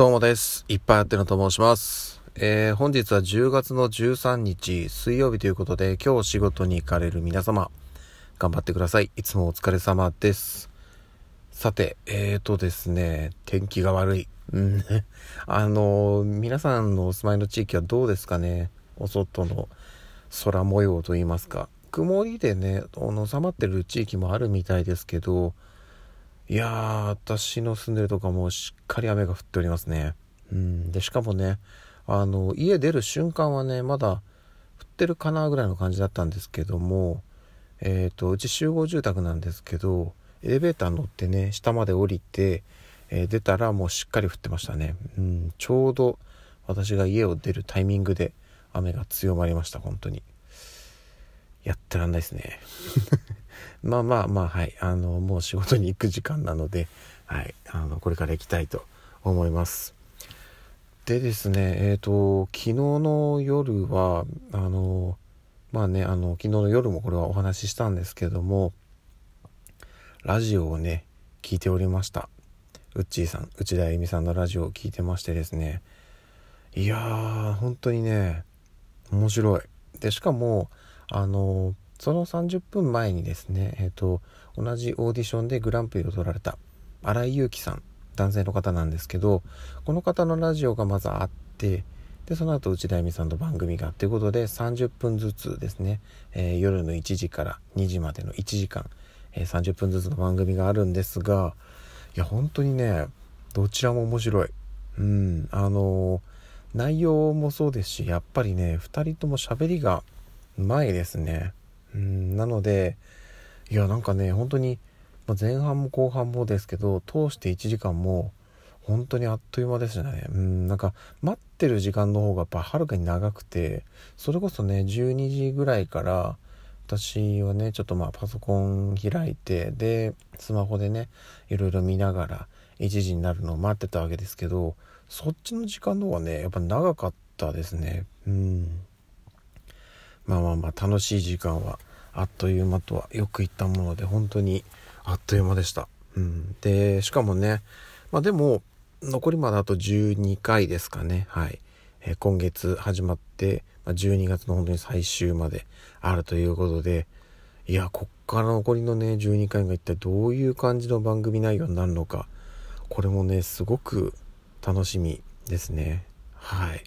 どうもです。いっぱいあってのと申します。えー、本日は10月の13日水曜日ということで、今日仕事に行かれる皆様、頑張ってください。いつもお疲れ様です。さて、えーとですね、天気が悪い。うん、あのー皆さんのお住まいの地域はどうですかね？お外の空模様といいますか。曇りでね、あの収まってる地域もあるみたいですけど、いやー、私の住んでるとかもしっかり雨が降っておりますね。うん。で、しかもね、あの、家出る瞬間はね、まだ降ってるかなぐらいの感じだったんですけども、えっ、と、うち集合住宅なんですけど、エレベーター乗ってね、下まで降りて、えー出たらもうしっかり降ってましたね。うん。ちょうど私が家を出るタイミングで雨が強まりました、本当に。やってらんないですね。まあまあまあはい。あのもう仕事に行く時間なのではい。あのこれから行きたいと思います。でですねえっ、と昨日の夜はあのまあねあの昨日の夜もこれはお話ししたんですけどもラジオをね聞いておりました。うっちーさん内田恵美さんのラジオを聞いてましてですね。いやー本当にね面白い。でしかもあのその30分前にですね、えー、と同じオーディションでグランプリを取られた新井祐樹さん男性の方なんですけどこの方のラジオがまずあってでその後内田恵美さんの番組がということで30分ずつですね、えー夜の1時から2時までの1時間、えー30分ずつの番組があるんですがいや本当にねどちらも面白い。うんあの内容もそうですしやっぱりね2人とも喋りがうまいですね。うんなのでいやなんかね本当にまあ前半も後半もですけど通して1時間も本当にあっという間でしたね。うんなんか待ってる時間の方がやっぱはるかに長くてそれこそね12時ぐらいから私はねちょっとまあパソコン開いてでスマホでねいろいろ見ながら1時になるのを待ってたわけですけどそっちの時間の方がねやっぱ長かったですね。うん。まあまあまあ楽しい時間はあっという間とはよく言ったもので本当にあっという間でした。うん、でしかもねまあでも残りまであと12回ですかね。はい、えー今月始まって、まあ、12月の本当に最終まであるということでいやこっから残りのね12回が一体どういう感じの番組内容になるのかこれもねすごく楽しみですね。はい。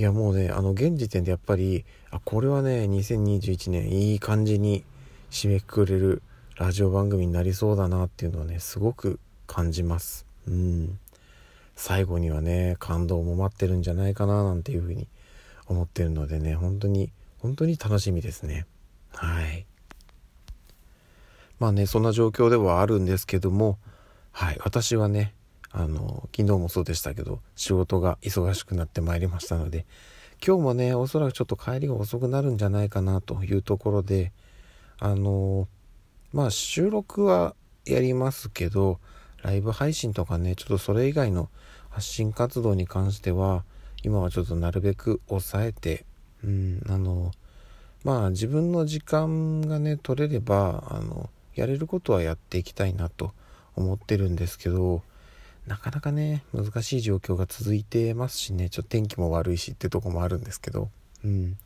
いやもうねあの現時点でやっぱりあこれはね2021年いい感じに締めくくれるラジオ番組になりそうだなっていうのはねすごく感じます。うん。最後にはね感動も待ってるんじゃないかななんていうふうに思ってるのでね本当に本当に楽しみですね。はい。まあねそんな状況ではあるんですけどもはい私はねあの昨日もそうでしたけど仕事が忙しくなってまいりましたので今日もねおそらくちょっと帰りが遅くなるんじゃないかなというところであのまあ収録はやりますけどライブ配信とかねちょっとそれ以外の発信活動に関しては今はちょっとなるべく抑えてうんあのまあ自分の時間がね取れればあのやれることはやっていきたいなと思ってるんですけどなかなかね難しい状況が続いてますしね。ちょっと天気も悪いしってとこもあるんですけど。うん。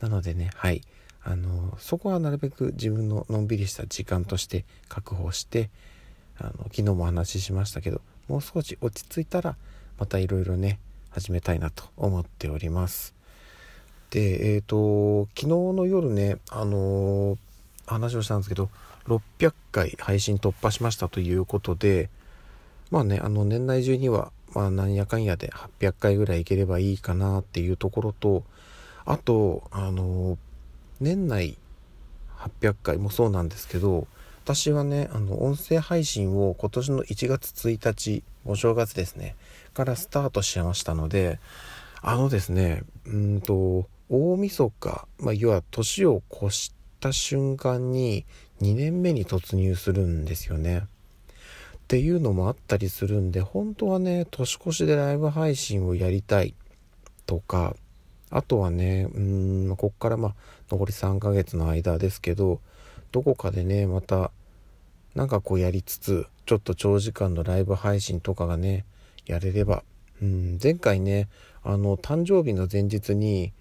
なのでねはい。あのそこはなるべく自分ののんびりした時間として確保してあの昨日もお話ししましたけどもう少し落ち着いたらまたいろいろね始めたいなと思っております。でえっ、と昨日の夜ねあの話をしたんですけど600回配信突破しましたということでまあねあの年内中にはまあなんやかんやで800回ぐらいいければいいかなっていうところとあとあの年内800回もそうなんですけど私はねあの音声配信を今年の1月1日お正月ですねからスタートしましたのであのですねうんと大晦日、まあ、要は年を越した瞬間に2年目に突入するんですよね。っていうのもあったりするんで本当はね年越しでライブ配信をやりたいとかあとはねうーんこっからまあ残り3ヶ月の間ですけどどこかでねまたなんかこうやりつつちょっと長時間のライブ配信とかがねやれればうん、前回ねあの誕生日の前日に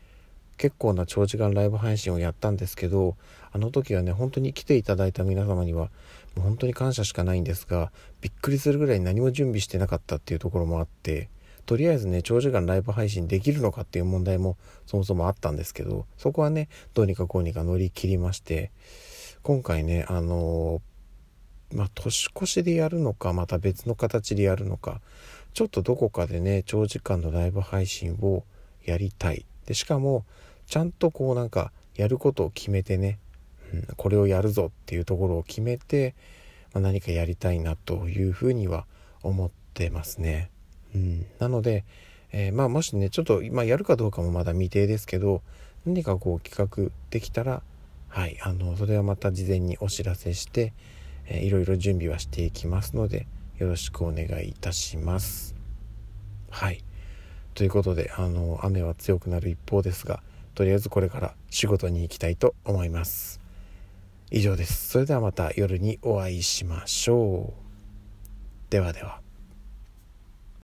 結構な長時間ライブ配信をやったんですけどあの時はね本当に来ていただいた皆様には本当に感謝しかないんですがびっくりするぐらい何も準備してなかったっていうところもあってとりあえずね長時間ライブ配信できるのかっていう問題もそもそもあったんですけどそこはねどうにかこうにか乗り切りまして今回ねあの、まあ年越しでやるのかまた別の形でやるのかちょっとどこかでね長時間のライブ配信をやりたい。でしかもちゃんとこうなんかやることを決めてね、これをやるぞっていうところを決めて、まあ、何かやりたいなというふうには思ってますね。うん、なので、えー、まあもしねちょっと今やるかどうかもまだ未定ですけど何かこう企画できたらはいあのそれはまた事前にお知らせして、えー、いろいろ準備はしていきますのでよろしくお願いいたします。はいということであの雨は強くなる一方ですがとりあえずこれから仕事に行きたいと思います。以上です。それではまた夜にお会いしましょう。ではでは。